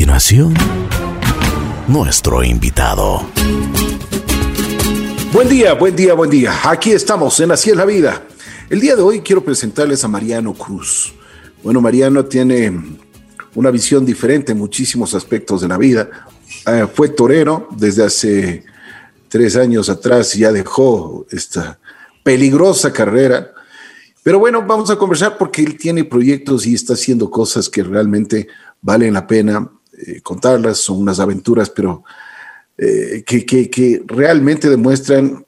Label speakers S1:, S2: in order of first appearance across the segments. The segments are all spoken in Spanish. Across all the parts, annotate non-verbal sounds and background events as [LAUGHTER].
S1: continuación, nuestro invitado.
S2: Buen día, buen día, buen día. Aquí estamos en Así es la vida. El día de hoy quiero presentarles a Mariano Cruz. Bueno, Mariano tiene una visión diferente en muchísimos aspectos de la vida. Eh, fue torero desde hace tres años atrás, ya dejó esta peligrosa carrera. Pero bueno, vamos a conversar porque él tiene proyectos y está haciendo cosas que realmente valen la pena eh, contarlas. Son unas aventuras, pero eh, que, realmente demuestran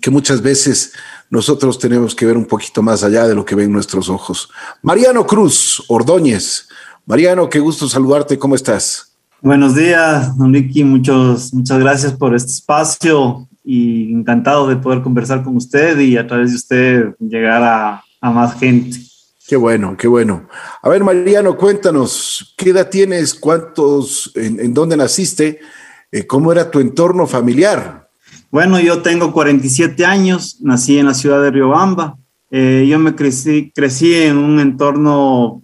S2: que muchas veces nosotros tenemos que ver un poquito más allá de lo que ven nuestros ojos. Mariano Cruz, Ordóñez. Mariano, qué gusto saludarte, ¿cómo estás?
S3: Buenos días, don muchos, muchas gracias por este espacio y encantado de poder conversar con usted y a través de usted llegar a, más gente.
S2: Qué bueno, qué bueno. A ver, Mariano, cuéntanos, ¿qué edad tienes? ¿Cuántos? ¿En, dónde naciste? Eh, ¿Cómo era tu entorno familiar?
S3: Bueno, yo tengo 47 años, nací en la ciudad de Riobamba. Eh, yo me crecí, crecí en un entorno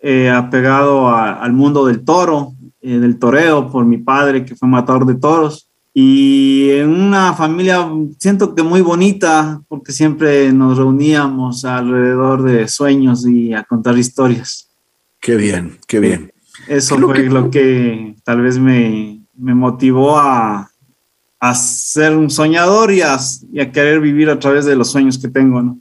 S3: eh, apegado al mundo del toro, del toreo, por mi padre que fue matador de toros. Y en una familia, siento que muy bonita, porque siempre nos reuníamos alrededor de sueños y a contar historias.
S2: Qué bien, qué bien.
S3: Eso fue lo que tal vez me, me motivó a, a, ser un soñador y a, querer vivir a través de los sueños que tengo, ¿no?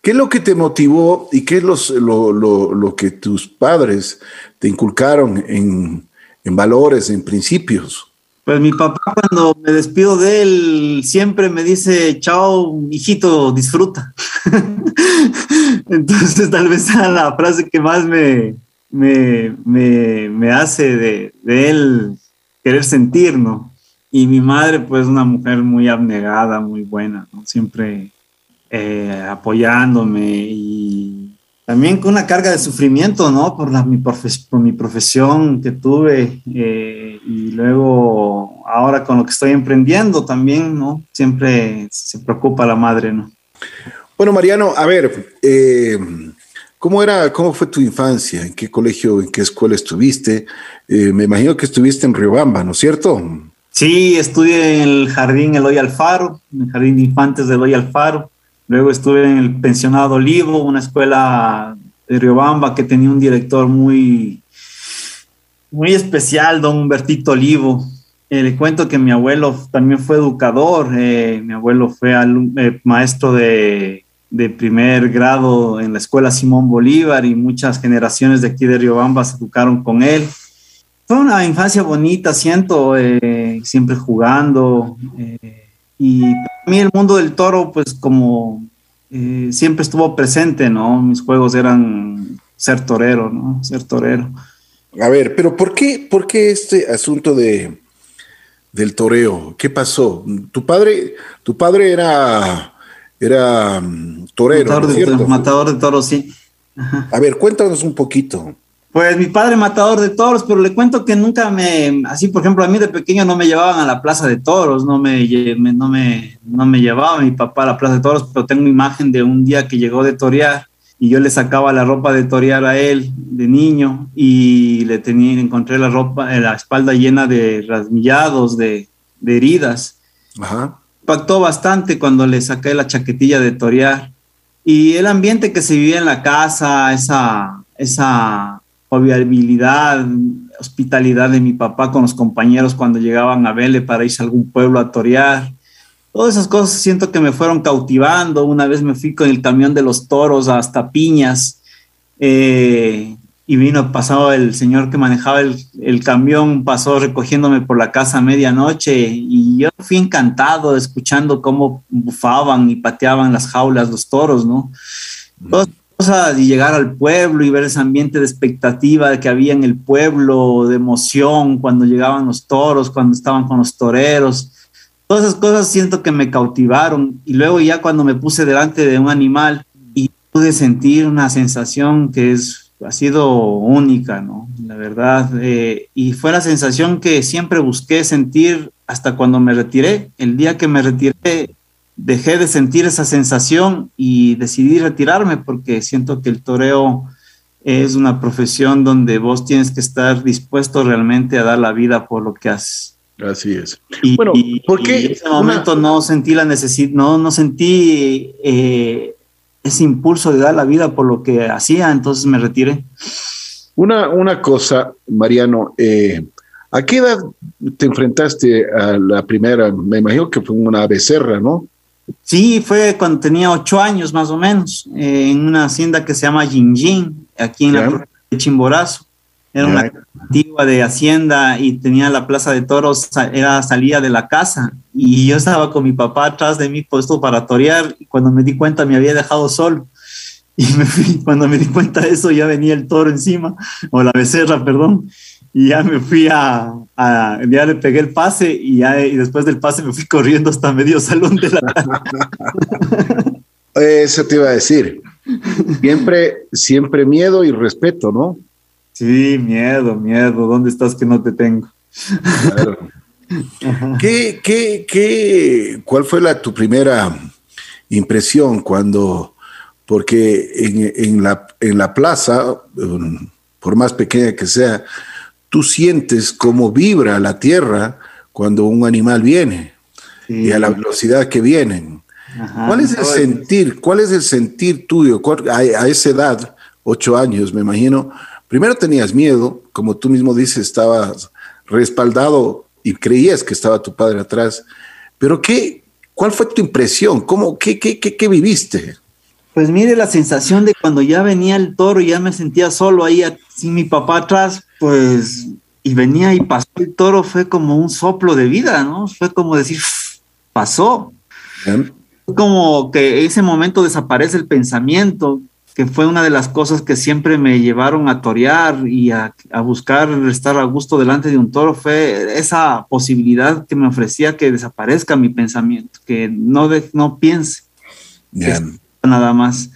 S2: ¿Qué es lo que te motivó y qué es lo, lo, que tus padres te inculcaron en, en, valores, en principios?
S3: Pues mi papá cuando me despido de él siempre me dice, chao, hijito, disfruta. [LAUGHS] Entonces tal vez sea la frase que más me, me, me, me hace de, él querer sentir, ¿no? Y mi madre, pues, una mujer muy abnegada, muy buena, ¿no? Siempre eh, apoyándome y también con una carga de sufrimiento, ¿no? Por, la, mi, por mi profesión que tuve eh, y luego ahora con lo que estoy emprendiendo también, ¿no? Siempre se preocupa la madre, ¿no?
S2: Bueno, Mariano, a ver, eh, ¿Cómo era, cómo fue tu infancia? ¿En qué colegio, en qué escuela estuviste? Eh, me imagino que estuviste en Riobamba, ¿no es cierto?
S3: Sí, estudié en el jardín Eloy Alfaro, en el jardín de infantes de Eloy Alfaro. Luego estuve en el pensionado Olivo, una escuela de Riobamba que tenía un director muy, muy especial, don Humbertito Olivo. Eh, le cuento que mi abuelo también fue educador, eh, mi abuelo fue maestro de primer grado en la escuela Simón Bolívar y muchas generaciones de aquí de Riobamba se educaron con él. Fue una infancia bonita, siento, eh, siempre jugando. Eh, y para mí el mundo del toro, pues como eh, siempre estuvo presente, ¿no? Mis juegos eran ser torero, ¿no? Ser torero.
S2: A ver, pero ¿por qué, por qué este asunto de, del toreo? ¿Qué pasó? Tu padre, tu padre era era mm, torero.
S3: Matador, de, toros, sí.
S2: A ver, cuéntanos un poquito.
S3: Pues mi padre matador de toros, pero le cuento que nunca me, así por ejemplo, a mí de pequeño no me llevaban a la plaza de toros, no me, no me, no me llevaba mi papá a la plaza de toros, pero tengo una imagen de un día que llegó de torear y yo le sacaba la ropa de torear a él de niño y le tenía, encontré la ropa, la espalda llena de rasmillados, de, de heridas. Ajá impactó bastante cuando le saqué la chaquetilla de torear. Y el ambiente que se vivía en la casa, esa, esa jovialidad, hospitalidad de mi papá con los compañeros cuando llegaban a verle para irse a algún pueblo a torear. Todas esas cosas siento que me fueron cautivando. Una vez me fui con el camión de los toros hasta Piñas. Eh, y vino, pasado el señor que manejaba el, camión, pasó recogiéndome por la casa a medianoche y yo fui encantado escuchando cómo bufaban y pateaban las jaulas los toros, ¿no? Todas cosas y llegar al pueblo y ver ese ambiente de expectativa que había en el pueblo, de emoción cuando llegaban los toros, cuando estaban con los toreros. Todas esas cosas siento que me cautivaron y luego ya cuando me puse delante de un animal y pude sentir una sensación que es ha sido única, ¿no? La verdad. Eh, y fue la sensación que siempre busqué sentir hasta cuando me retiré. El día que me retiré, dejé de sentir esa sensación y decidí retirarme porque siento que el toreo es una profesión donde vos tienes que estar dispuesto realmente a dar la vida por lo que haces.
S2: Así es.
S3: Y, bueno, porque en ese momento no sentí la necesidad, no, no sentí eh, ese impulso de dar la vida por lo que hacía, entonces me retiré.
S2: Una, una cosa, Mariano, eh, ¿a qué edad te enfrentaste a la primera? Me imagino que fue una becerra, ¿no?
S3: Sí, fue cuando tenía ocho años más o menos, eh, en una hacienda que se llama Jinjin, aquí en la la de Chimborazo. Era una antigua de hacienda y tenía la plaza de toros, era salida de la casa y yo estaba con mi papá atrás de mí puesto para torear y cuando me di cuenta me había dejado solo [LAUGHS] y me fui, cuando me di cuenta de eso ya venía el toro encima o la becerra, perdón, y ya me fui a, ya le pegué el pase y ya y después del pase me fui corriendo hasta medio salón de la. [LAUGHS]
S2: Eso te iba a decir. Siempre, siempre miedo y respeto, ¿no?
S3: Sí, miedo, miedo. ¿Dónde estás que no te tengo?
S2: ¿Qué, qué, qué, ¿Cuál fue la, tu primera impresión cuando, porque en, la, en la plaza, um, por más pequeña que sea, tú sientes cómo vibra la tierra cuando un animal viene y a la velocidad que vienen? ¿Cuál es el sentir? ¿Cuál es el sentir tuyo a, a esa edad, ocho años, me imagino? Primero tenías miedo, como tú mismo dices, estabas respaldado y creías que estaba tu padre atrás, pero ¿qué, ¿cuál fue tu impresión? ¿Cómo, qué, qué, qué, viviste?
S3: Pues mire la sensación de cuando ya venía el toro y ya me sentía solo ahí sin mi papá atrás, pues y venía y pasó el toro, fue como un soplo de vida, ¿no? Fue como decir, pasó. Como que ese momento desaparece el pensamiento, que fue una de las cosas que siempre me llevaron a torear y a, buscar estar a gusto delante de un toro, fue esa posibilidad que me ofrecía que desaparezca mi pensamiento, que no, no piense nada más.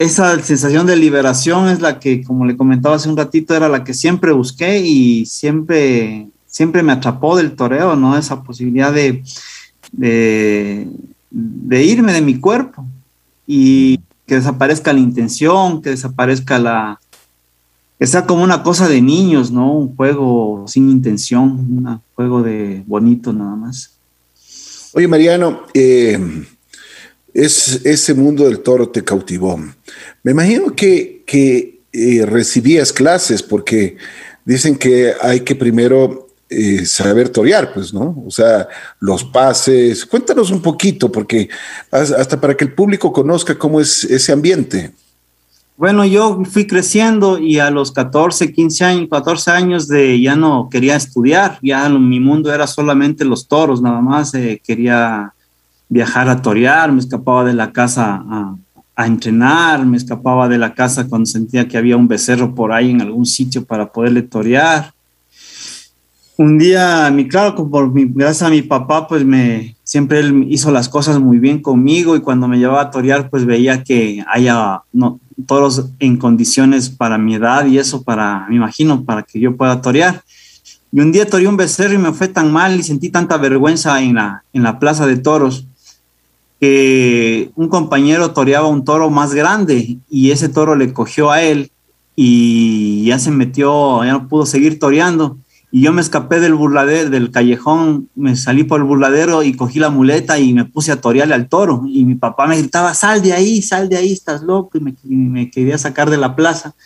S3: Esa sensación de liberación es la que, como le comentaba hace un ratito, era la que siempre busqué y siempre, siempre me atrapó del toreo, ¿no? Esa posibilidad de, de, de irme de mi cuerpo. Y que desaparezca la intención, que desaparezca la... que sea como una cosa de niños, ¿no? Un juego sin intención, un juego de bonito nada más.
S2: Oye, Mariano, eh, es, ese mundo del toro te cautivó. Me imagino que, que eh, recibías clases porque dicen que hay que primero eh, saber torear, pues, ¿no? O sea, los pases. Cuéntanos un poquito, porque hasta para que el público conozca cómo es ese ambiente.
S3: Bueno, yo fui creciendo y a los 14, 15 años, 14 años de ya no quería estudiar, ya mi mundo era solamente los toros, nada más eh, quería viajar a torear, me escapaba de la casa a, a, entrenar, me escapaba de la casa cuando sentía que había un becerro por ahí en algún sitio para poderle torear un día, mi, claro, por mi, gracias a mi papá, pues me, siempre él hizo las cosas muy bien conmigo y cuando me llevaba a torear, pues veía que haya no, toros en condiciones para mi edad y eso para, me imagino, para que yo pueda torear. Y un día toreé un becerro y me fue tan mal y sentí tanta vergüenza en la, en la plaza de toros que un compañero toreaba un toro más grande y ese toro le cogió a él y ya se metió, ya no pudo seguir toreando y yo me escapé del burladero, del callejón, me salí por el burladero y cogí la muleta y me puse a torearle al toro. Y mi papá me gritaba, sal de ahí, sal de ahí, estás loco. Y me, quería sacar de la plaza.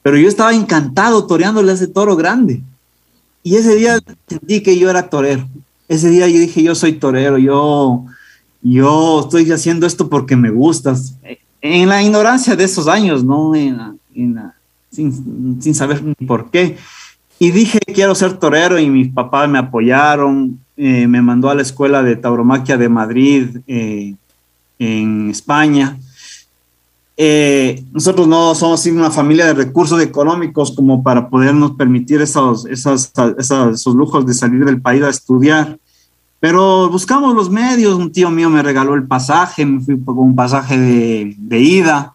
S3: Pero yo estaba encantado toreándole a ese toro grande. Y ese día sentí que yo era torero. Ese día yo dije, yo soy torero, yo, yo estoy haciendo esto porque me gustas. En la ignorancia de esos años, ¿no? sin, sin saber por qué. Y dije, quiero ser torero y mis papás me apoyaron, eh, me mandó a la escuela de tauromaquia de Madrid, eh, en España. Eh, nosotros no somos una familia de recursos económicos como para podernos permitir esos, esos, esos, lujos de salir del país a estudiar. Pero buscamos los medios, un tío mío me regaló el pasaje, me fui con un pasaje de, de ida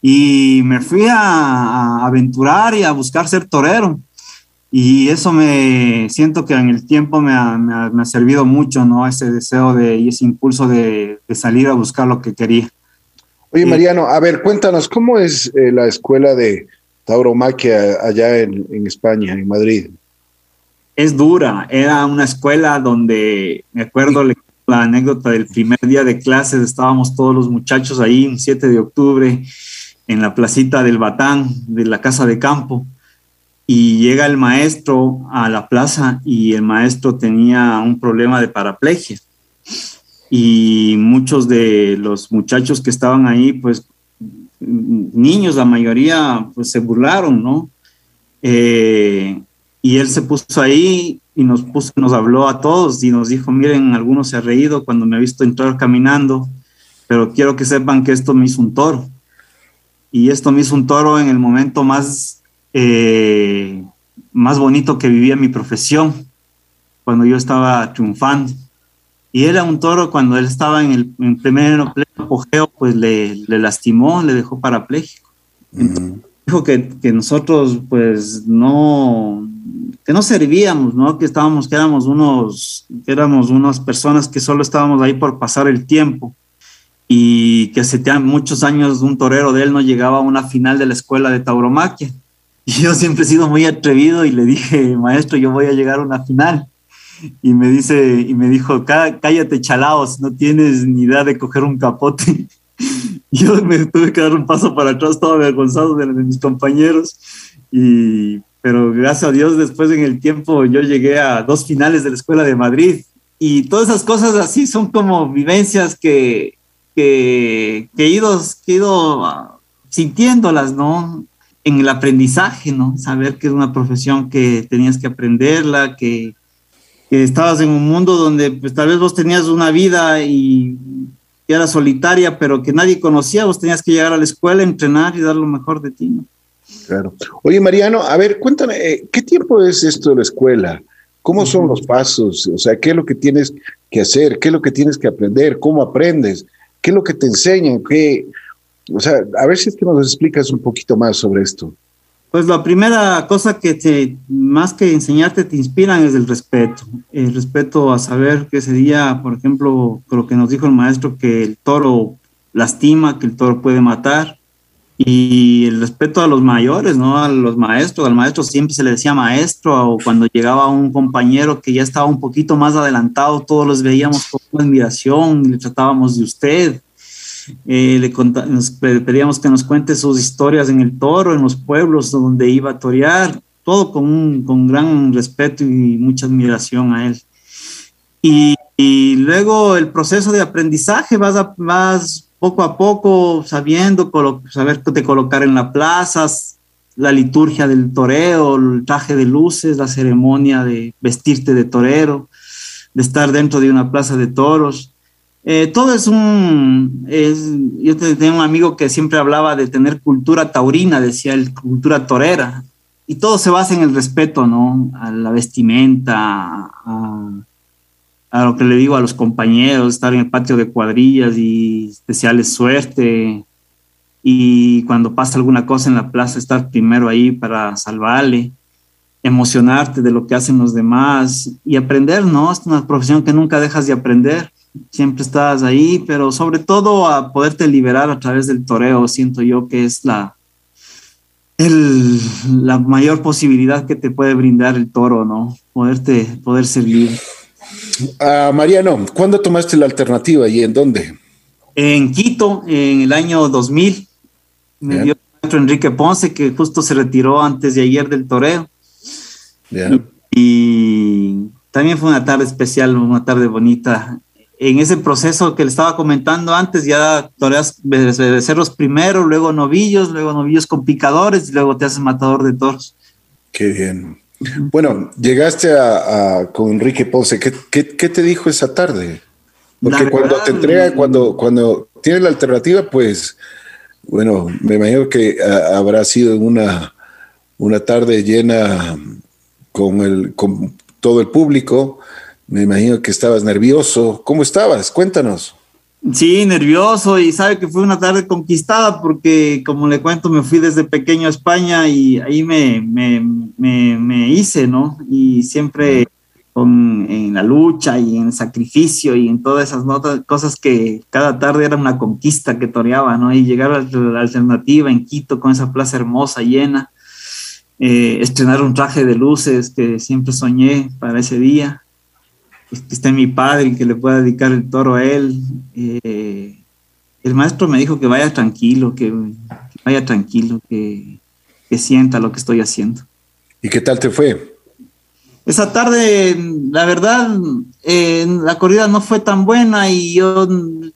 S3: y me fui a, a aventurar y a buscar ser torero y eso me siento que en el tiempo me ha, me ha, servido mucho, ¿no? Ese deseo de, y ese impulso de, de salir a buscar lo que quería.
S2: Oye, Mariano, a ver, cuéntanos, ¿cómo es eh, la escuela de tauromaquia allá en, en España, en Madrid?
S3: Es dura, era una escuela donde, me acuerdo la anécdota del primer día de clases, estábamos todos los muchachos ahí, un 7 de octubre, en la placita del Batán, de la casa de campo, y llega el maestro a la plaza y el maestro tenía un problema de paraplegia. Y muchos de los muchachos que estaban ahí, pues niños, la mayoría, pues se burlaron, ¿no? Eh, y él se puso ahí y nos, puso, nos habló a todos y nos dijo, miren, algunos se ha reído cuando me ha visto entrar caminando, pero quiero que sepan que esto me hizo un toro. Y esto me hizo un toro en el momento más, eh, más bonito que vivía mi profesión, cuando yo estaba triunfando. Y era un toro cuando él estaba en el en primer apogeo, pues le, le, lastimó, le dejó parapléjico. dijo que, que, nosotros pues no, que no servíamos, ¿no? Que estábamos, que éramos unos, que éramos unas personas que solo estábamos ahí por pasar el tiempo y que hace muchos años un torero de él no llegaba a una final de la escuela de tauromaquia. Y yo siempre he sido muy atrevido y le dije, maestro, yo voy a llegar a una final y me dice y me dijo cállate chalaos no tienes ni idea de coger un capote [LAUGHS] yo me tuve que dar un paso para atrás todo avergonzado de, de, mis compañeros. Y pero gracias a Dios después en el tiempo yo llegué a dos finales de la escuela de Madrid. Y todas esas cosas así son como vivencias que que, que he ido, que he ido ah, sintiéndolas no en el aprendizaje no saber que es una profesión que tenías que aprenderla que que estabas en un mundo donde pues tal vez vos tenías una vida y que era solitaria, pero que nadie conocía, vos tenías que llegar a la escuela, entrenar y dar lo mejor de ti. ¿no?
S2: Claro. Oye, Mariano, a ver, cuéntame, eh, ¿qué tiempo es esto de la escuela? ¿Cómo son los pasos? O sea, ¿qué es lo que tienes que hacer? ¿Qué es lo que tienes que aprender? ¿Cómo aprendes? ¿Qué es lo que te enseñan? ¿Qué? O sea, a ver si es que nos explicas un poquito más sobre esto.
S3: Pues la primera cosa que te, más que enseñarte te inspiran es el respeto. El respeto a saber que sería, por ejemplo, lo que nos dijo el maestro, que el toro lastima, que el toro puede matar. Y el respeto a los mayores, ¿no? A los maestros. Al maestro siempre se le decía maestro, o cuando llegaba un compañero que ya estaba un poquito más adelantado, todos los veíamos con admiración y le tratábamos de usted eh, le nos pedíamos que nos cuente sus historias en el toro, en los pueblos donde iba a torear, todo con, un, con gran respeto y mucha admiración a él. Y, y luego el proceso de aprendizaje, vas, a, vas poco a poco sabiendo, saber te colocar en la plaza, la liturgia del toreo, el traje de luces, la ceremonia de vestirte de torero, de estar dentro de una plaza de toros. Eh, todo es un... Yo tenía un amigo que siempre hablaba de tener cultura taurina, decía el cultura torera, y todo se basa en el respeto, ¿no? A la vestimenta, a, a lo que le digo a los compañeros, estar en el patio de cuadrillas y especiales suerte, y cuando pasa alguna cosa en la plaza, estar primero ahí para salvarle, emocionarte de lo que hacen los demás y aprender, ¿no? Es una profesión que nunca dejas de aprender siempre estás ahí, pero sobre todo a poderte liberar a través del toreo, siento yo que es la, el, la mayor posibilidad que te puede brindar el toro, ¿no? Poderte, poder ser libre.
S2: Uh, Mariano, ¿cuándo tomaste la alternativa y en dónde?
S3: En Quito, en el año 2000. Me dio el maestro Enrique Ponce, que justo se retiró antes de ayer del toreo. Y también fue una tarde especial, una tarde bonita en ese proceso que le estaba comentando antes, ya toreas becerros primero, luego novillos, luego novillos con picadores y luego te haces matador de toros.
S2: Qué bien. Bueno, llegaste a, con Enrique Ponce. ¿Qué, ¿Qué, te dijo esa tarde? Porque cuando te entrega, cuando, cuando tienes la alternativa, pues, bueno, me imagino que habrá sido una, una tarde llena con, el, con todo el público me imagino que estabas nervioso. ¿Cómo estabas? Cuéntanos.
S3: Sí, nervioso y sabe que fue una tarde conquistada porque, como le cuento, me fui desde pequeño a España y ahí me, me, me, hice, ¿no? Y siempre con, en la lucha y en sacrificio y en todas esas notas, cosas que cada tarde era una conquista que toreaba, ¿no? Y llegar a la alternativa en Quito con esa plaza hermosa, llena, eh, estrenar un traje de luces que siempre soñé para ese día, pues, que esté mi padre y que le pueda dedicar el toro a él. Eh, el maestro me dijo que vaya tranquilo, que, vaya tranquilo, que, que sienta lo que estoy haciendo.
S2: ¿Y qué tal te fue?
S3: Esa tarde, la verdad, eh, la corrida no fue tan buena y yo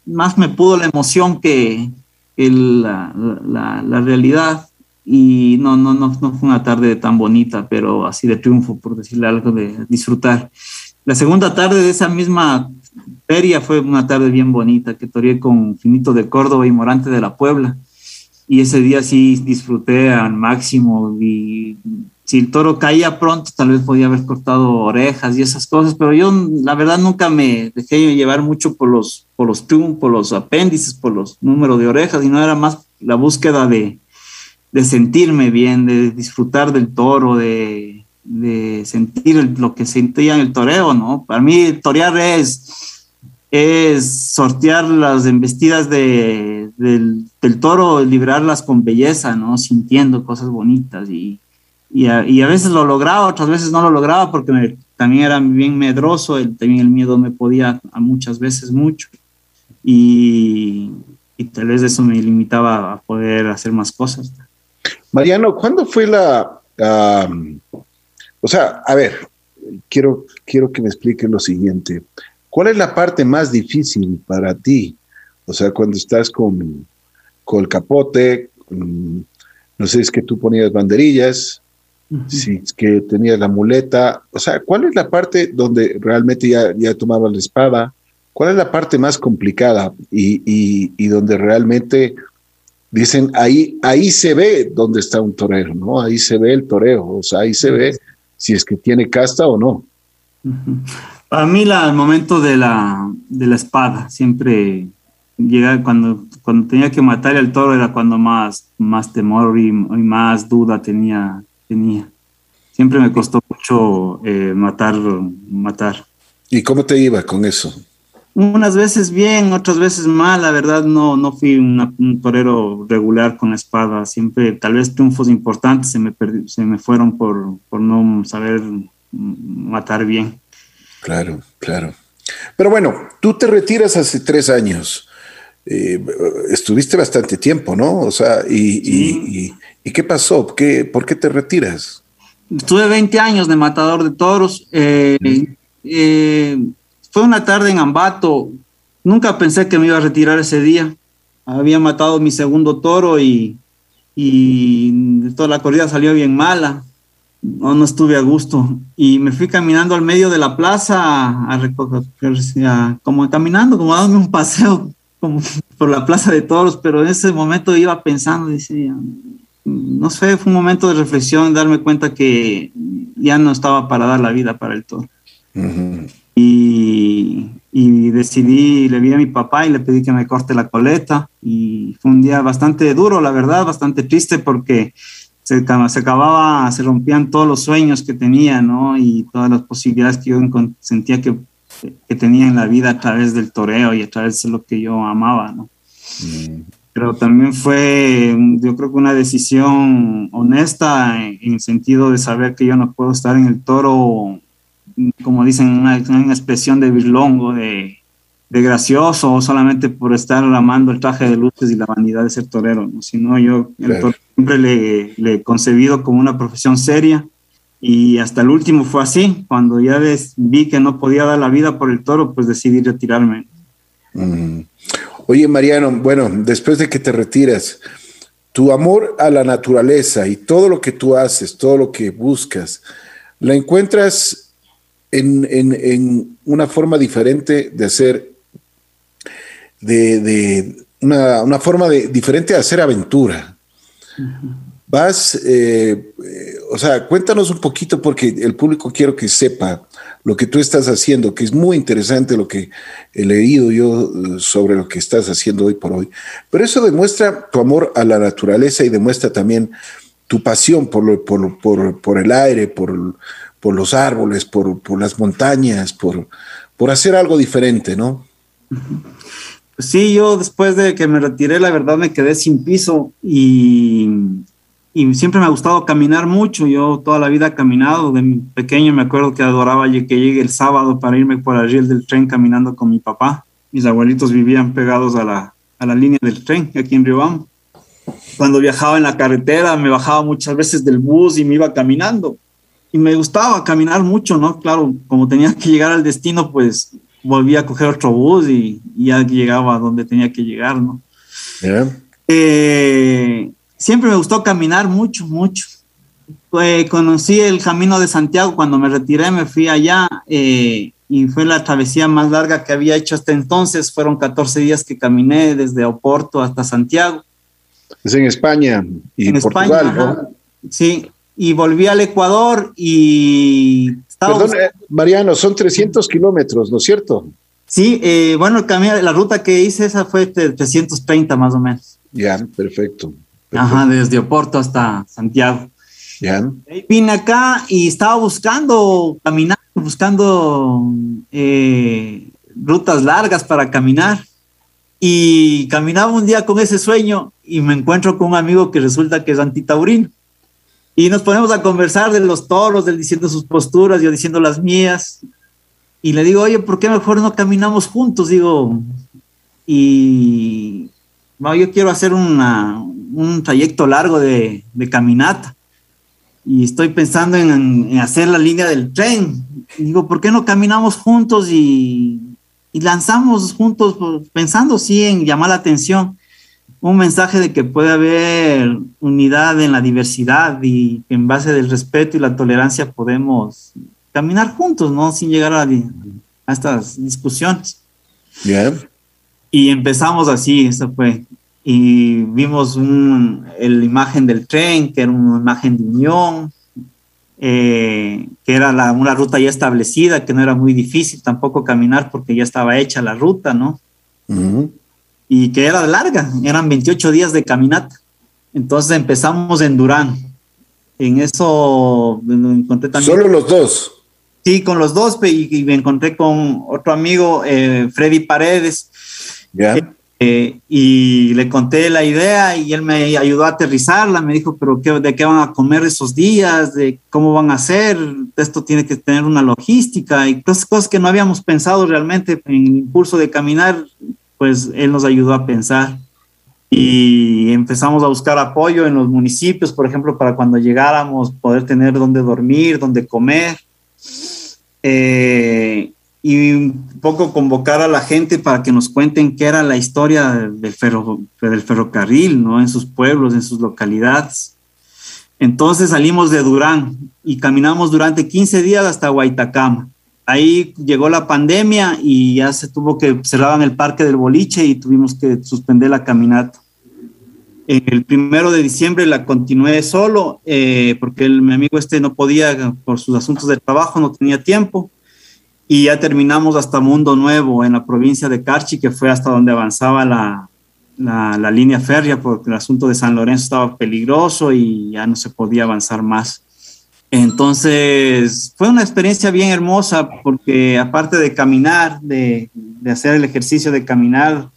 S3: más me pudo la emoción que, la, la, realidad. Y no, no, no, no fue una tarde tan bonita, pero así de triunfo, por decirle algo, de disfrutar. La segunda tarde de esa misma feria fue una tarde bien bonita, que toreé con Finito de Córdoba y Morante de la Puebla. Y ese día sí disfruté al máximo y si el toro caía pronto, tal vez podía haber cortado orejas y esas cosas, pero yo la verdad nunca me dejé llevar mucho por los, por los por los apéndices, por los números de orejas, y no era más la búsqueda de, de sentirme bien, de disfrutar del toro, de, de sentir lo que sentía en el toreo, ¿no? Para mí torear es, es sortear las embestidas de, del, del toro, librarlas con belleza, ¿no? Sintiendo cosas bonitas y y a, y a, veces lo lograba, otras veces no lo lograba porque también era bien medroso, el, también el miedo me podía a muchas veces mucho y, y, tal vez eso me limitaba a poder hacer más cosas.
S2: Mariano, ¿cuándo fue la... o sea, a ver, quiero, quiero que me explique lo siguiente. ¿Cuál es la parte más difícil para ti? O sea, cuando estás con, con el capote, no sé, es que tú ponías banderillas, si es que tenía la muleta, o sea, ¿cuál es la parte donde realmente ya, ya tomaba la espada? ¿Cuál es la parte más complicada y, y, donde realmente dicen, ahí, ahí se ve dónde está un torero, ¿no? Ahí se ve el toreo, o sea, ahí se ve si es que tiene casta o no.
S3: Para mí la, el momento de la, de la espada, siempre llega cuando, cuando tenía que matar al toro era cuando más, más temor y, y más duda tenía tenía. Siempre me costó mucho eh, matar, matar.
S2: ¿Y cómo te iba con eso?
S3: Unas veces bien, otras veces mal. La verdad no, no fui un torero regular con la espada. Siempre, tal vez triunfos importantes se me, se me fueron por, por no saber matar bien.
S2: Claro, claro. Pero bueno, tú te retiras hace tres años. Eh, estuviste bastante tiempo, ¿no? O sea, y, qué pasó? ¿Qué, ¿Por qué te retiras?
S3: Estuve 20 años de matador de toros. Eh, eh, fue una tarde en Ambato. Nunca pensé que me iba a retirar ese día. Había matado mi segundo toro y, y toda la corrida salió bien mala. No, no estuve a gusto. Y me fui caminando al medio de la plaza a recoger, como caminando, como dándome un paseo como [LAUGHS] por la Plaza de Toros, pero en ese momento iba pensando, decía, no sé, fue un momento de reflexión, darme cuenta que ya no estaba para dar la vida para el toro. Y, y, decidí, le vi a mi papá y le pedí que me corte la coleta y fue un día bastante duro, la verdad, bastante triste porque se, se acababa, se rompían todos los sueños que tenía, ¿no? Y todas las posibilidades que yo sentía que que tenía en la vida a través del toreo y a través de lo que yo amaba, ¿no? Pero también fue, yo creo que una decisión honesta en, el sentido de saber que yo no puedo estar en el toro, como dicen, una, una expresión de birlongo, de, de gracioso, solamente por estar amando el traje de luces y la vanidad de ser torero, ¿no? sino yo el toro siempre le, le he concebido como una profesión seria y hasta el último fue así. Cuando ya vi que no podía dar la vida por el toro, pues decidí retirarme.
S2: Mm. Oye, Mariano, bueno, después de que te retiras, tu amor a la naturaleza y todo lo que tú haces, todo lo que buscas, ¿la encuentras en, una forma diferente de hacer, de, una, forma de, diferente de hacer aventura? Vas, eh, eh, o sea, cuéntanos un poquito porque el público quiero que sepa lo que tú estás haciendo, que es muy interesante lo que he leído yo eh, sobre lo que estás haciendo hoy por hoy. Pero eso demuestra tu amor a la naturaleza y demuestra también tu pasión por, por, por, por el aire, por, por los árboles, por, por las montañas, por, por hacer algo diferente, ¿no?
S3: Sí, yo después de que me retiré, la verdad me quedé sin piso y y siempre me ha gustado caminar mucho. Yo toda la vida he caminado. De pequeño me acuerdo que adoraba que llegue el sábado para irme por el riel del tren caminando con mi papá. Mis abuelitos vivían pegados a la, a la línea del tren aquí en Riobamba. Cuando viajaba en la carretera me bajaba muchas veces del bus y me iba caminando. Y me gustaba caminar mucho, ¿no? Claro, como tenía que llegar al destino, pues volvía a coger otro bus y, ya llegaba a donde tenía que llegar, ¿no? Eh, siempre me gustó caminar mucho, mucho. conocí el Camino de Santiago cuando me retiré, me fui allá eh, y fue la travesía más larga que había hecho hasta entonces. Fueron 14 días que caminé desde Oporto hasta Santiago.
S2: Es en España y en Portugal, ¿no?
S3: Sí, y volví al Ecuador y...
S2: Perdón, eh, Mariano, son 300 kilómetros, ¿no es cierto?
S3: Sí, eh, bueno, el camino, la ruta que hice esa fue de 330 más o menos.
S2: Ya, perfecto.
S3: Ajá, desde Oporto hasta Santiago.
S2: Ya.
S3: Vine acá y estaba buscando caminar, buscando eh, rutas largas para caminar. Y caminaba un día con ese sueño y me encuentro con un amigo que resulta que es antitaurino. Y nos ponemos a conversar de los toros, él diciendo sus posturas, yo diciendo las mías. Y le digo, oye, ¿por qué mejor no caminamos juntos? Digo, y yo quiero hacer un trayecto largo de, caminata y estoy pensando en, hacer la línea del tren. digo, ¿por qué no caminamos juntos y, lanzamos juntos, pues, pensando sí en llamar la atención? Un mensaje de que puede haber unidad en la diversidad y que en base del respeto y la tolerancia podemos caminar juntos, ¿no? Sin llegar a, estas discusiones.
S2: Bien.
S3: Y empezamos así, eso fue. Y vimos un, la imagen del tren, que era una imagen de unión, eh, que era la, una ruta ya establecida, que no era muy difícil tampoco caminar porque ya estaba hecha la ruta, ¿no? Y que era larga, eran 28 días de caminata. Entonces empezamos en Durán. En eso encontré también.
S2: Solo los dos.
S3: Sí, con los dos, y, me encontré con otro amigo, eh, Freddy Paredes.
S2: Ya.
S3: Eh, y le conté la idea y él me ayudó a aterrizarla. Me dijo, pero qué, ¿de qué van a comer esos días? ¿De cómo van a hacer? Esto tiene que tener una logística y cosas, cosas que no habíamos pensado realmente en el impulso de caminar. Pues él nos ayudó a pensar y empezamos a buscar apoyo en los municipios, por ejemplo, para cuando llegáramos poder tener dónde dormir, dónde comer. Eh, y un poco convocar a la gente para que nos cuenten qué era la historia del, ferro, del ferrocarril, ¿no? En sus pueblos, en sus localidades. Entonces salimos de Durán y caminamos durante 15 días hasta Guaitacama. Ahí llegó la pandemia y ya se tuvo que cerrar el parque del boliche y tuvimos que suspender la caminata. El primero de diciembre la continué solo eh, porque el, mi amigo este no podía por sus asuntos de trabajo, no tenía tiempo. Y ya terminamos hasta Mundo Nuevo en la provincia de Carchi, que fue hasta donde avanzaba la, la, la línea férrea porque el asunto de San Lorenzo estaba peligroso y ya no se podía avanzar más. Entonces, fue una experiencia bien hermosa porque aparte de caminar, de, hacer el ejercicio de caminar,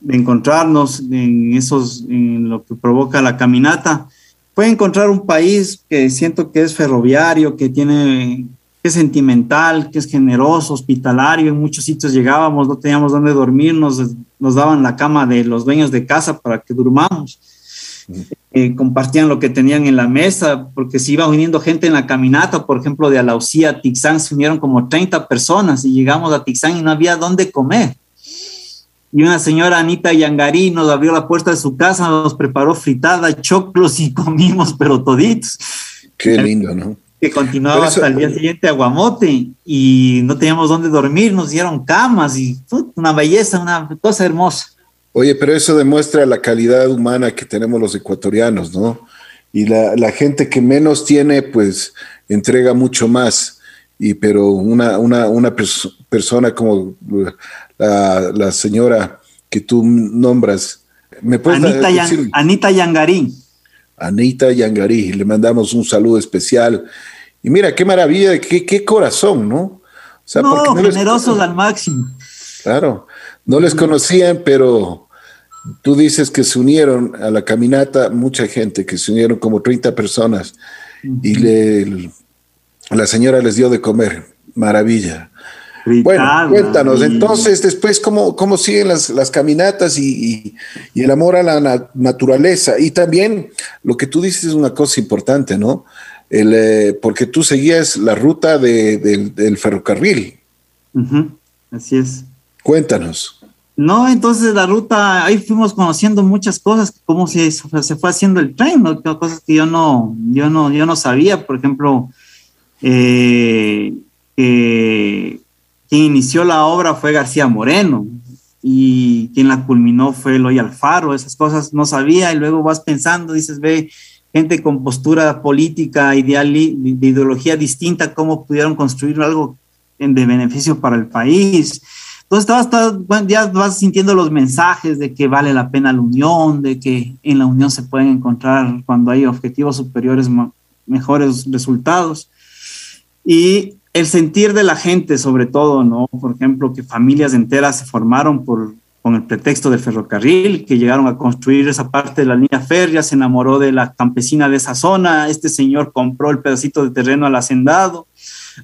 S3: de encontrarnos en esos, en lo que provoca la caminata, fue encontrar un país que siento que es ferroviario, que tiene, que es sentimental, que es generoso, hospitalario. En muchos sitios llegábamos, no teníamos dónde dormir, nos daban la cama de los dueños de casa para que durmamos. Eh, compartían lo que tenían en la mesa, porque se iba uniendo gente en la caminata, por ejemplo, de Alausía a Tixán se unieron como 30 personas y llegamos a Tixán y no había dónde comer y una señora Anita Yangarí nos abrió la puerta de su casa, nos preparó fritada, choclos y [LAUGHS] comimos, pero toditos.
S2: Qué lindo, ¿no?
S3: Que continuaba hasta el día siguiente Aguamote y no teníamos dónde dormir, nos dieron camas y una belleza, una cosa hermosa.
S2: Oye, pero eso demuestra la calidad humana que tenemos los ecuatorianos, ¿no? Y la, la gente que menos tiene, pues entrega mucho más. Y pero una, una, una persona como la, señora que tú nombras.
S3: ¿Me puedes Anita, decir? Anita Yangarí.
S2: Anita Yangarí, le mandamos un saludo especial. Y mira, qué maravilla, qué, qué corazón, ¿no? O
S3: sea, no, generosos al máximo.
S2: Claro, no les conocían, pero tú dices que se unieron a la caminata mucha gente, que se unieron como 30 personas y le, la señora les dio de comer. Maravilla. bueno, cuéntanos, entonces después, ¿cómo, cómo siguen las, las caminatas y, y, el amor a la naturaleza? Y también lo que tú dices es una cosa importante, ¿no? El, eh, porque tú seguías la ruta de, del ferrocarril.
S3: Así es.
S2: Cuéntanos.
S3: No, entonces la ruta, ahí fuimos conociendo muchas cosas, cómo se, se fue haciendo el tren, ¿no? cosas que yo no, yo no, yo no sabía, por ejemplo, eh, quien inició la obra fue García Moreno y quien la culminó fue Eloy Alfaro, esas cosas no sabía y luego vas pensando, dices, ve, gente con postura política, ideal, de ideología distinta, cómo pudieron construir algo de beneficio para el país entonces, ya vas sintiendo los mensajes de que vale la pena la unión, de que en la unión se pueden encontrar cuando hay objetivos superiores mejores resultados. Y el sentir de la gente, sobre todo, ¿no? Por ejemplo, que familias enteras se formaron por, con el pretexto del ferrocarril, que llegaron a construir esa parte de la línea férrea, se enamoró de la campesina de esa zona, este señor compró el pedacito de terreno al hacendado,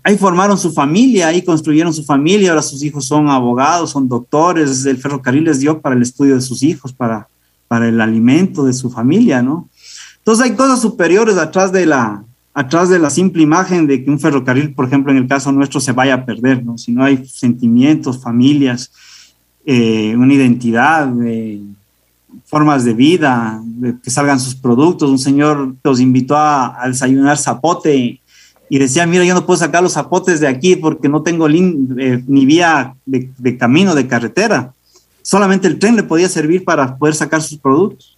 S3: Ahí formaron su familia, ahí construyeron su familia, ahora sus hijos son abogados, son doctores, el ferrocarril les dio para el estudio de sus hijos, para, para el alimento de su familia, ¿no? Entonces hay cosas superiores atrás de la, atrás de la simple imagen de que un ferrocarril, por ejemplo, en el caso nuestro, se vaya a perder, ¿no? Si no hay sentimientos, familias, eh, una identidad, formas de vida, de que salgan sus productos. Un señor los invitó a, a desayunar zapote y decía, mira, yo no puedo sacar los zapotes de aquí porque no tengo eh, ni vía de, camino, de carretera. Solamente el tren le podía servir para poder sacar sus productos.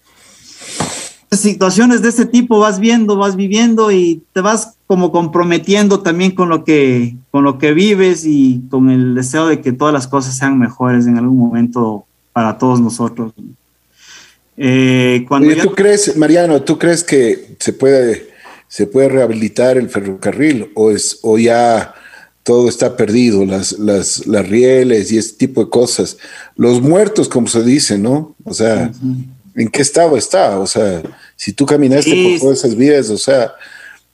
S3: Situaciones de este tipo vas viendo, vas viviendo y te vas como comprometiendo también con lo que, con lo que vives y con el deseo de que todas las cosas sean mejores en algún momento para todos nosotros.
S2: Eh, cuando ¿Tú crees, Mariano, tú crees que se puede ¿Se puede rehabilitar el ferrocarril o, es, o ya todo está perdido, las, las, las rieles y ese tipo de cosas? Los muertos, como se dice, ¿no? O sea, ¿en qué estado está? O sea, si tú caminaste por todas esas vías, o sea,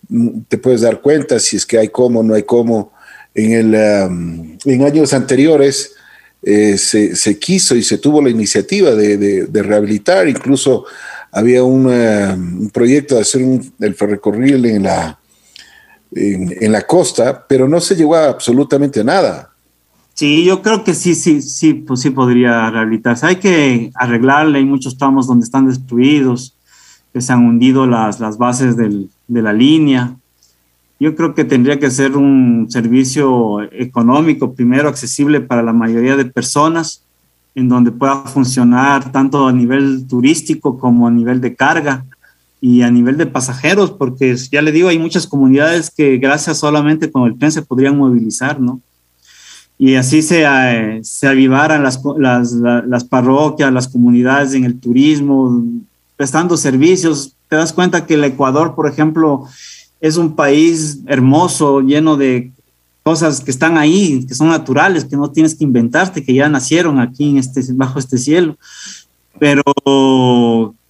S2: mm, te puedes dar cuenta si es que hay cómo, no hay cómo. En, el, en años anteriores eh, se, se, quiso y se tuvo la iniciativa de, de, de rehabilitar, incluso había eh, un proyecto de hacer el ferrocarril en la, en, la costa, pero no se llegó a absolutamente nada.
S3: Sí, yo creo que sí, sí, sí, pues sí podría rehabilitarse. Hay que arreglarle, hay muchos tramos donde están destruidos, que se han hundido las, las bases del, de la línea. Yo creo que tendría que ser un servicio económico, primero accesible para la mayoría de personas, en donde pueda funcionar tanto a nivel turístico como a nivel de carga y a nivel de pasajeros, porque ya le digo, hay muchas comunidades que gracias solamente con el tren se podrían movilizar, ¿no? Y así se, eh, se avivaran las, las, las parroquias, las comunidades en el turismo, prestando servicios. Te das cuenta que el Ecuador, por ejemplo, es un país hermoso, lleno de cosas que están ahí, que son naturales, que no tienes que inventarte, que ya nacieron aquí en este, bajo este cielo, pero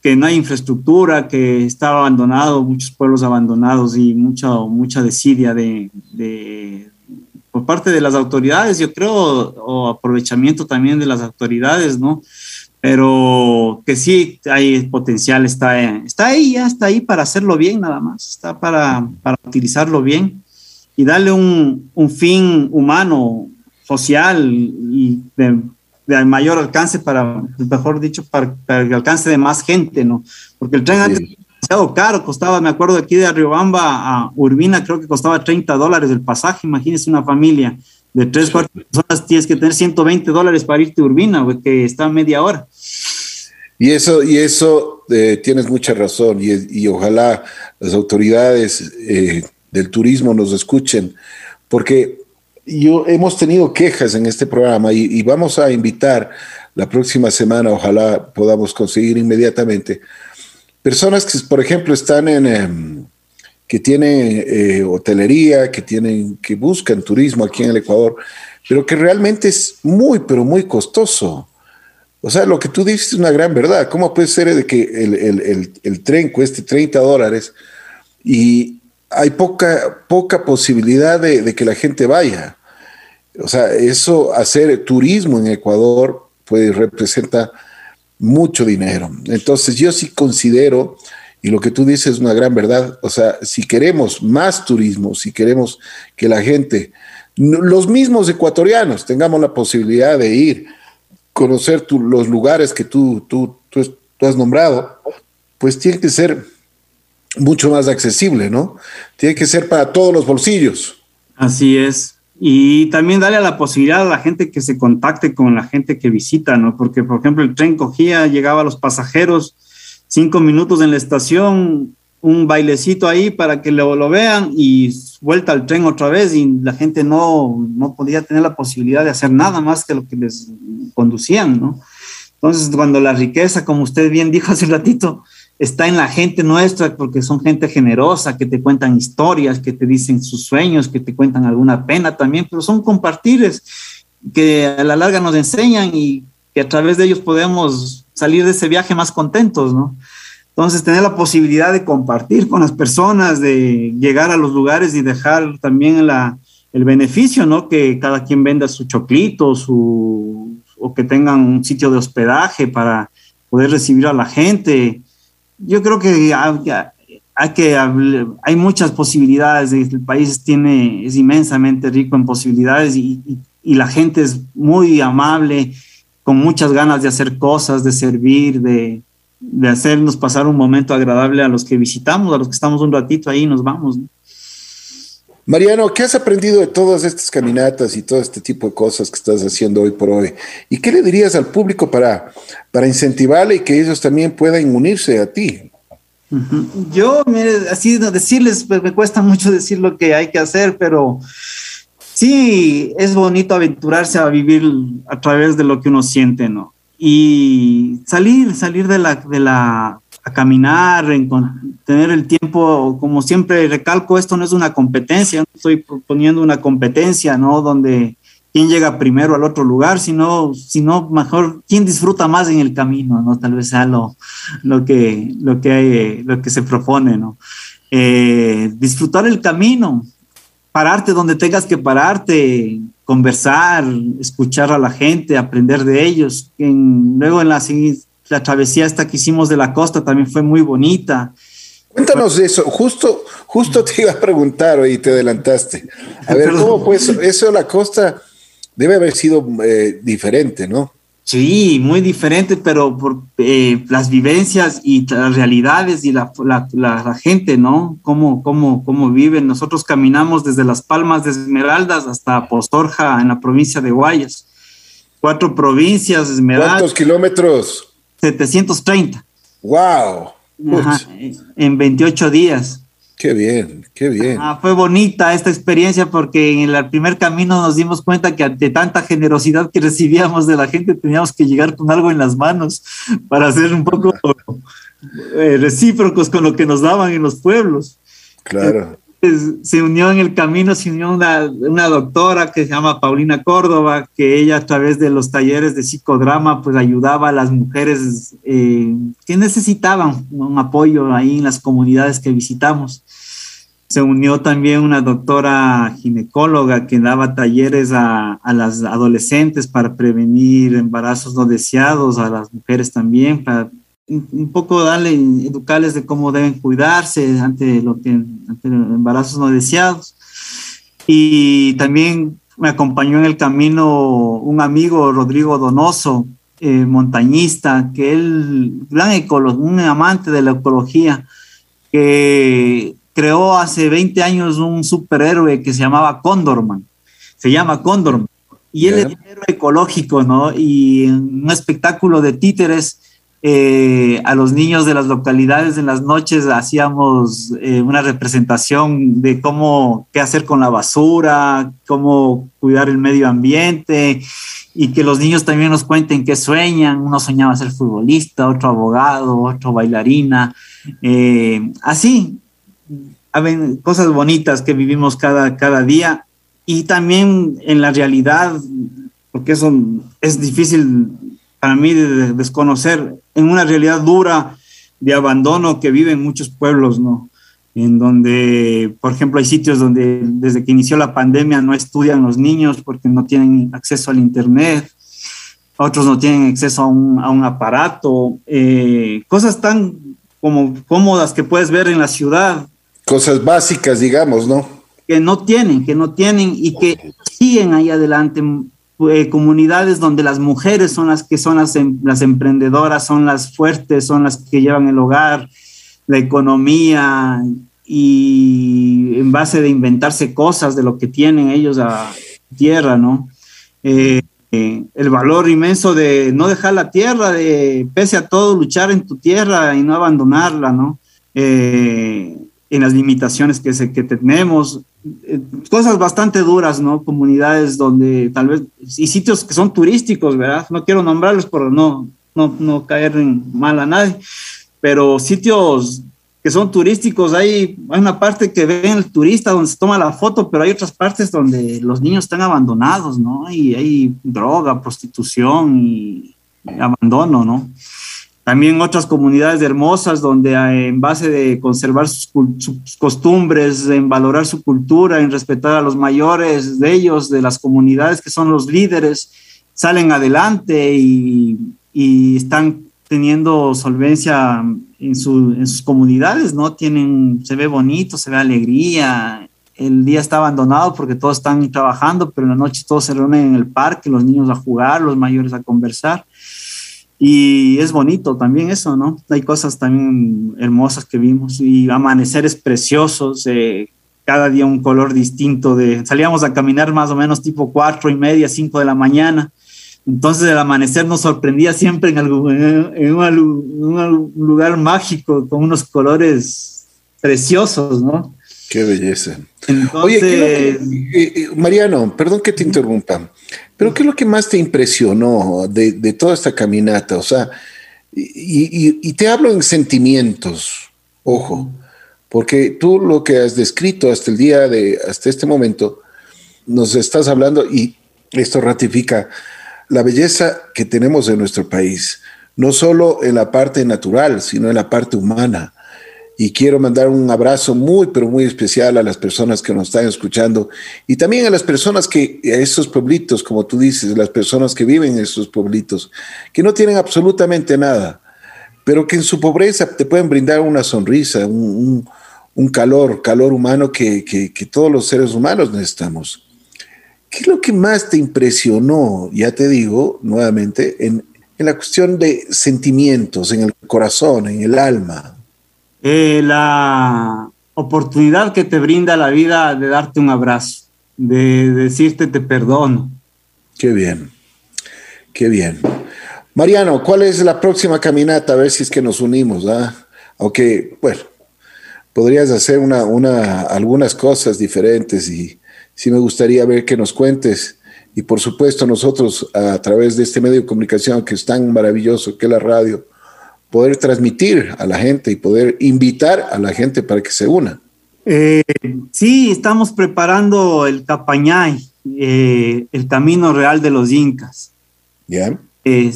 S3: que no hay infraestructura, que está abandonado, muchos pueblos abandonados y mucha, mucha desidia de, de, por parte de las autoridades, yo creo, o aprovechamiento también de las autoridades, ¿no? Pero que sí hay potencial, está, está ahí, ya está ahí para hacerlo bien nada más, está para, para utilizarlo bien y darle un, un fin humano, social y de, de, mayor alcance para, mejor dicho, para, para, el alcance de más gente, ¿no? Porque el tren antes era demasiado caro, costaba, me acuerdo, aquí de Riobamba a Urbina, creo que costaba 30 dólares el pasaje, imagínese una familia de tres, cuatro personas, tienes que tener 120 dólares para irte a Urbina, que está a media hora.
S2: Y eso, y eso eh, tienes mucha razón, y, y, ojalá las autoridades eh, del turismo nos escuchen, porque yo, hemos tenido quejas en este programa y, vamos a invitar la próxima semana, ojalá podamos conseguir inmediatamente, personas que, por ejemplo, están en, em, que tienen eh, hotelería, que, tienen, que buscan turismo aquí en el Ecuador, pero que realmente es muy, pero muy costoso. O sea, lo que tú dices es una gran verdad. ¿Cómo puede ser de que el, tren cueste 30 dólares y hay poca, poca posibilidad de, que la gente vaya? O sea, eso, hacer turismo en Ecuador, pues representa mucho dinero. Entonces, yo sí considero, y lo que tú dices es una gran verdad, o sea, si queremos más turismo, si queremos que la gente, los mismos ecuatorianos, tengamos la posibilidad de ir, conocer los lugares que tú, tú, tú, has nombrado, pues tiene que ser mucho más accesible, ¿no? Tiene que ser para todos los bolsillos.
S3: Así es. Y también darle la posibilidad a la gente que se contacte con la gente que visita, ¿no? Porque, por ejemplo, el tren cogía, llegaba a los pasajeros, cinco minutos en la estación, un bailecito ahí para que lo, vean y vuelta al tren otra vez y la gente no, no podía tener la posibilidad de hacer nada más que lo que les conducían, ¿no? Entonces, cuando la riqueza, como usted bien dijo hace un ratito, está en la gente nuestra, porque son gente generosa, que te cuentan historias, que te dicen sus sueños, que te cuentan alguna pena también, pero son compartibles que a la larga nos enseñan y que a través de ellos podemos salir de ese viaje más contentos, ¿no? Entonces, tener la posibilidad de compartir con las personas, de llegar a los lugares y dejar también el beneficio, ¿no? Que cada quien venda su choclito, su, o que tengan un sitio de hospedaje para poder recibir a la gente. Yo creo que hay, que hay muchas posibilidades. El país tiene, es inmensamente rico en posibilidades y, y la gente es muy amable, con muchas ganas de hacer cosas, de servir, de, de hacernos pasar un momento agradable a los que visitamos, a los que estamos un ratito ahí y nos vamos.
S2: Mariano, ¿qué has aprendido de todas estas caminatas y todo este tipo de cosas que estás haciendo hoy por hoy? ¿Y qué le dirías al público para, para incentivarle y que ellos también puedan unirse a ti?
S3: Yo, mire, así decirles, pues, me cuesta mucho decir lo que hay que hacer, pero sí es bonito aventurarse a vivir a través de lo que uno siente, ¿no? y salir, salir de la, de la, a caminar, en, tener el tiempo, como siempre recalco, esto no es una competencia, no estoy proponiendo una competencia, ¿no? Donde quién llega primero al otro lugar, sino, sino mejor quién disfruta más en el camino, ¿no? Tal vez sea lo, lo, que, lo, que, hay, lo que se propone, ¿no? Eh, disfrutar el camino, pararte donde tengas que pararte, conversar, escuchar a la gente, aprender de ellos. luego en la, la travesía esta que hicimos de la costa también fue muy bonita.
S2: Cuéntanos de eso, justo, justo te iba a preguntar y te adelantaste. A ver, ¿cómo fue eso? Eso de la costa debe haber sido eh, diferente, ¿no?
S3: Sí, muy diferente, pero por eh, las vivencias y las realidades y la, la, gente, ¿no? Cómo, cómo, cómo viven. Nosotros caminamos desde Las Palmas de Esmeraldas hasta Postorja, en la provincia de Guayas. Cuatro provincias, Esmeraldas.
S2: ¿Cuántos kilómetros?
S3: 730.
S2: ¡Wow!
S3: en 28 días.
S2: Qué bien, qué bien.
S3: Ah, fue bonita esta experiencia porque en el primer camino nos dimos cuenta que ante tanta generosidad que recibíamos de la gente teníamos que llegar con algo en las manos para ser un poco eh, recíprocos con lo que nos daban en los pueblos.
S2: Claro.
S3: Se unió en el camino, se unió una, doctora que se llama Paulina Córdoba, que ella a través de los talleres de psicodrama pues ayudaba a las mujeres eh, que necesitaban un apoyo ahí en las comunidades que visitamos. Se unió también una doctora ginecóloga que daba talleres a, las adolescentes para prevenir embarazos no deseados, a las mujeres también, para un poco darle, educarles de cómo deben cuidarse ante, lo que, ante los embarazos no deseados. Y también me acompañó en el camino un amigo, Rodrigo Donoso, eh, montañista, que él, gran ecólogo, un amante de la ecología, que creó hace 20 años un superhéroe que se llamaba Condorman. Se llama Condorman. Y él es un héroe ecológico, ¿no? Y en un espectáculo de títeres, eh, a los niños de las localidades en las noches hacíamos eh, una representación de cómo, qué hacer con la basura, cómo cuidar el medio ambiente y que los niños también nos cuenten qué sueñan. Uno soñaba ser futbolista, otro abogado, otro bailarina. Eh, así, cosas bonitas que vivimos cada, cada día y también en la realidad, porque eso es difícil para mí de desconocer en una realidad dura de abandono que viven muchos pueblos, ¿no? En donde, por ejemplo, hay sitios donde desde que inició la pandemia no estudian los niños porque no tienen acceso al Internet, otros no tienen acceso a un, a un aparato, eh, cosas tan como cómodas que puedes ver en la ciudad.
S2: Cosas básicas, digamos, ¿no?
S3: Que no tienen, que no tienen y que siguen ahí adelante. Eh, comunidades donde las mujeres son las que son las, em, las emprendedoras, son las fuertes, son las que llevan el hogar, la economía y en base de inventarse cosas de lo que tienen ellos a tierra, ¿no? Eh, eh, el valor inmenso de no dejar la tierra, de pese a todo luchar en tu tierra y no abandonarla, ¿no? En las limitaciones que, se, que tenemos, eh, cosas bastante duras, ¿no? Comunidades donde tal vez, y sitios que son turísticos, ¿verdad? No quiero nombrarlos por no, no, no caer en mal a nadie, pero sitios que son turísticos. Hay, hay una parte que ven el turista donde se toma la foto, pero hay otras partes donde los niños están abandonados, ¿no? Y hay droga, prostitución y abandono, ¿no? También otras comunidades hermosas donde eh, en base de conservar sus, costumbres, en valorar su cultura, en respetar a los mayores de ellos, de las comunidades que son los líderes, salen adelante y, están teniendo solvencia en, en, sus comunidades, ¿no? Tienen, se ve bonito, se ve alegría. El día está abandonado porque todos están trabajando, pero en la noche todos se reúnen en el parque, los niños a jugar, los mayores a conversar. Y es bonito también eso, ¿no? Hay cosas también hermosas que vimos y amaneceres preciosos, eh, cada día un color distinto. De, salíamos a caminar más o menos tipo cuatro y media, cinco de la mañana entonces el amanecer nos sorprendía siempre en, algún, en un, lugar mágico con unos colores preciosos, ¿no?
S2: Qué belleza. Entonces, Oye, eh, eh, Mariano, perdón que te interrumpa, pero ¿qué es lo que más te impresionó de, de toda esta caminata? O sea, y, y, y, te hablo en sentimientos, ojo, porque tú lo que has descrito hasta el día de, hasta este momento, nos estás hablando y esto ratifica la belleza que tenemos en nuestro país, no solo en la parte natural, sino en la parte humana. Y quiero mandar un abrazo muy, pero muy especial a las personas que nos están escuchando y también a las personas que, a estos pueblitos, como tú dices, las personas que viven en estos pueblitos, que no tienen absolutamente nada, pero que en su pobreza te pueden brindar una sonrisa, un, un, calor, calor humano que, que, que todos los seres humanos necesitamos. ¿Qué es lo que más te impresionó, ya te digo nuevamente, en, en la cuestión de sentimientos, en el corazón, en el alma?
S3: Eh, la oportunidad que te brinda la vida de darte un abrazo, de decirte te perdono.
S2: Qué bien, qué bien. Mariano, ¿cuál es la próxima caminata? A ver si es que nos unimos, ¿ah? Aunque, bueno, podrías hacer una, una, algunas cosas diferentes y sí me gustaría ver que nos cuentes. Y por supuesto nosotros a través de este medio de comunicación que es tan maravilloso que es la radio, poder transmitir a la gente y poder invitar a la gente para que se una.
S3: Eh, sí, estamos preparando el Capañay, eh, el camino real de los incas.
S2: Ya.
S3: Eh,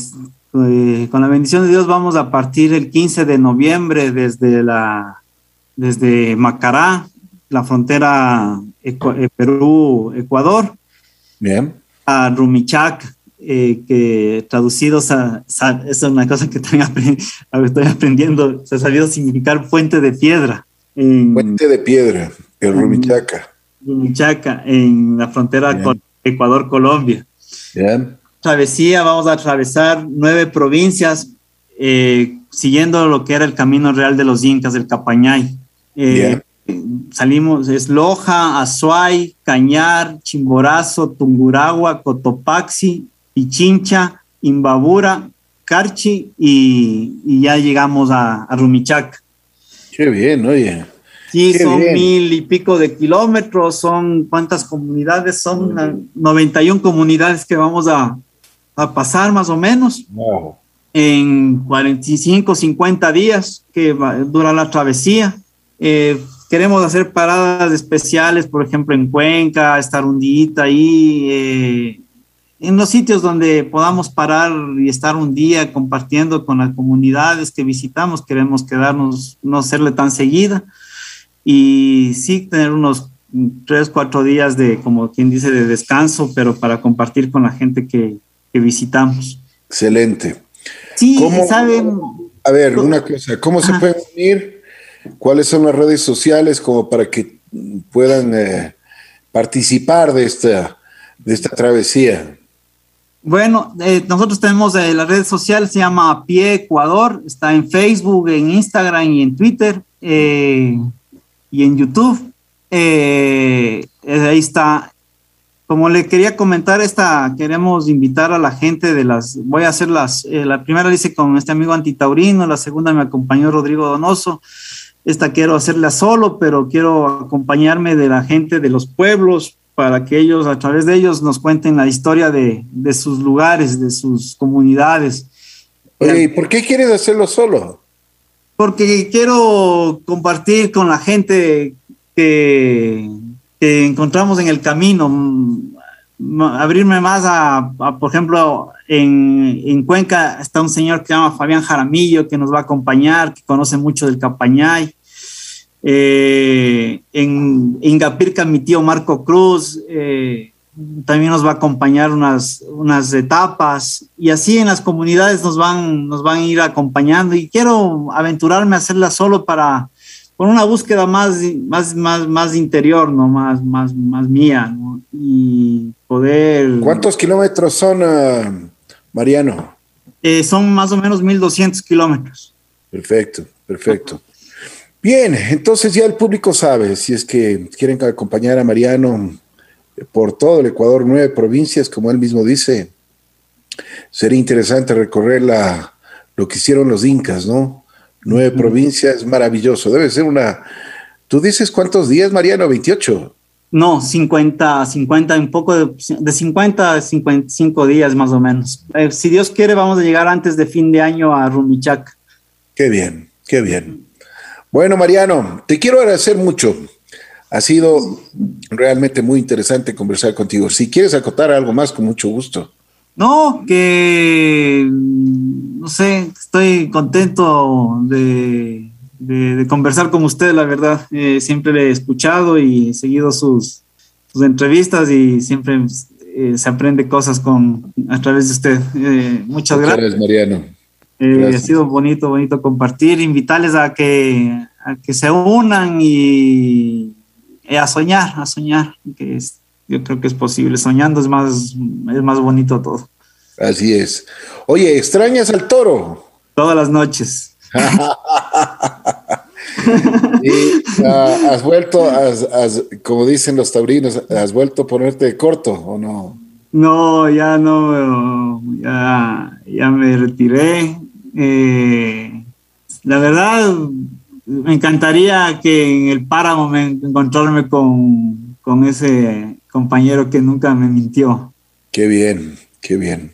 S3: con la bendición de Dios vamos a partir el 15 de noviembre desde la desde Macará la frontera Perú-Ecuador. A Rumichac, eh, que traducidos a, es una cosa que estoy, aprendiendo, se ha sabido significar puente de piedra.
S2: puente de piedra, el Rumichaca.
S3: Rumichaca, en la frontera con Ecuador-Colombia. Travesía, vamos a atravesar nueve provincias, eh, siguiendo lo que era el camino real de los incas, el Capañay. Bien salimos, es Loja, Azuay, Cañar, Chimborazo, Tunguragua, Cotopaxi, Pichincha, Imbabura, Carchi y, ya llegamos a, a, Rumichac.
S2: Qué bien, oye.
S3: Sí, son mil y pico de kilómetros, son cuántas comunidades, son 91 comunidades que vamos a, a pasar más o menos. En 45, 50 días que dura la travesía. Eh, queremos hacer paradas especiales, por ejemplo, en Cuenca, estar un día ahí, eh, en los sitios donde podamos parar y estar un día compartiendo con las comunidades que visitamos, queremos quedarnos, no serle tan seguida y sí tener unos tres, cuatro días de, como quien dice, de descanso, pero para compartir con la gente que, que visitamos.
S2: Excelente.
S3: Sí, saben.
S2: A ver, una cosa, ¿cómo se pueden unir? ¿Cuáles son las redes sociales como para que puedan eh, participar de esta, de esta travesía?
S3: Bueno, eh, nosotros tenemos eh, la red social, se llama Pie Ecuador, está en Facebook, en Instagram y en Twitter y en YouTube. ahí está como le quería comentar, esta queremos invitar a la gente de las, voy a hacer las, eh, la primera la hice con este amigo antitaurino, la segunda me acompañó Rodrigo Donoso, esta quiero hacerla solo, pero quiero acompañarme de la gente de los pueblos para que ellos, a través de ellos, nos cuenten la historia de, de sus lugares, de sus comunidades.
S2: Oye, ¿y por qué quieres hacerlo solo?
S3: Porque quiero compartir con la gente que que encontramos en el camino, mm, abrirme más a, por ejemplo, en, en, Cuenca está un señor que se llama Fabián Jaramillo, que nos va a acompañar, que conoce mucho del Capañay. Eh, en Ingapirca, mi tío Marco Cruz eh, también nos va a acompañar unas, unas etapas y así en las comunidades nos van, nos van a ir acompañando y quiero aventurarme a hacerla solo para, con una búsqueda más, más, más, más interior, ¿no? Más, más, más mía, ¿no? Y poder...
S2: ¿Cuántos kilómetros son, ah, Mariano?
S3: Eh, son más o menos 1.200 kilómetros.
S2: Perfecto, perfecto. Bien, entonces ya el público sabe, si es que quieren acompañar a Mariano por todo el Ecuador, nueve provincias, como él mismo dice, sería interesante recorrer la, lo que hicieron los incas, ¿no? Nueve provincias, maravilloso. Debe ser una... ¿Tú dices cuántos días, Mariano? 28.
S3: No, 50, 50, un poco de, de 50 a 55 días más o menos. Eh, si Dios quiere, vamos a llegar antes de fin de año a Rumichac.
S2: Qué bien, qué bien. Bueno, Mariano, te quiero agradecer mucho. Ha sido realmente muy interesante conversar contigo. Si quieres acotar algo más, con mucho gusto.
S3: No, que no sé, estoy contento de, conversar con usted, la verdad. Eh, siempre le he escuchado y seguido sus, entrevistas y siempre eh, se aprende cosas con, a través de usted. Eh, muchas gracias.
S2: Mariano.
S3: Ha sido bonito, bonito compartir, invitarles a que, a que se unan y a soñar, a soñar, que es yo creo que es posible. Soñando es más, es más bonito todo.
S2: Así es. Oye, ¿extrañas al toro?
S3: Todas las noches. [LAUGHS]
S2: y, ah, has vuelto, como dicen los taurinos, ¿has vuelto a ponerte corto o no?
S3: No, ya no, ya, ya me retiré. Eh, la verdad, me encantaría que en el páramo me encontrarme con, con ese compañero que nunca me mintió.
S2: Qué bien, qué bien.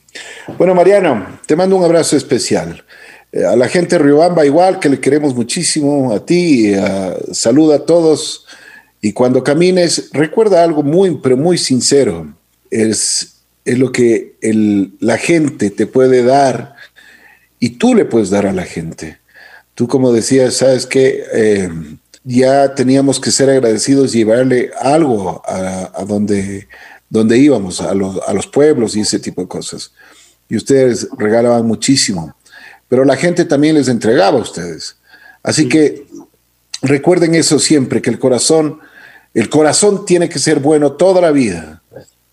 S2: Bueno, Mariano, te mando un abrazo especial. Eh, a la gente de Riobamba igual, que le queremos muchísimo, a ti, saluda a todos. Y cuando camines, recuerda algo muy, pero muy sincero. Es, es lo que la gente te puede dar y tú le puedes dar a la gente. Tú como decías, sabes que eh, ya teníamos que ser agradecidos y llevarle algo a, donde, donde íbamos, a los, a los pueblos y ese tipo de cosas. Y ustedes regalaban muchísimo, pero la gente también les entregaba a ustedes. Así que recuerden eso siempre, que el corazón, el corazón tiene que ser bueno toda la vida.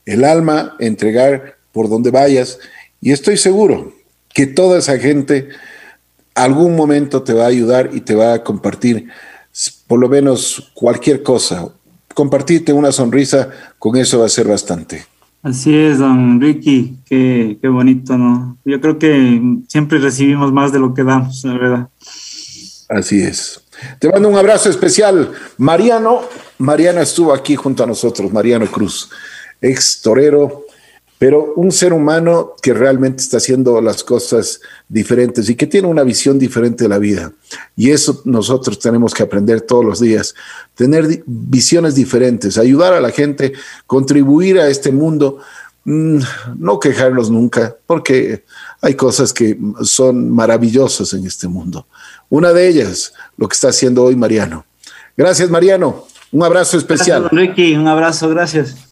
S2: El alma, entregar por donde vayas. Y estoy seguro que toda esa gente algún momento te va a ayudar y te va a compartir por lo menos cualquier cosa. Compartirte una sonrisa, con eso va a ser bastante.
S3: Así es, don Ricky, qué, qué bonito, ¿no? Yo creo que siempre recibimos más de lo que damos, la verdad.
S2: Así es. Te mando un abrazo especial. Mariano, Mariano estuvo aquí junto a nosotros, Mariano Cruz, ex torero, pero un ser humano que realmente está haciendo las cosas diferentes y que tiene una visión diferente de la vida. Y eso nosotros tenemos que aprender todos los días, tener visiones diferentes, ayudar a la gente, contribuir a este mundo mm, no quejarnos nunca, porque hay cosas que son maravillosas en este mundo. Una de ellas, lo que está haciendo hoy Mariano. Gracias, Mariano. Un abrazo especial.
S3: Ricky. Un abrazo, gracias.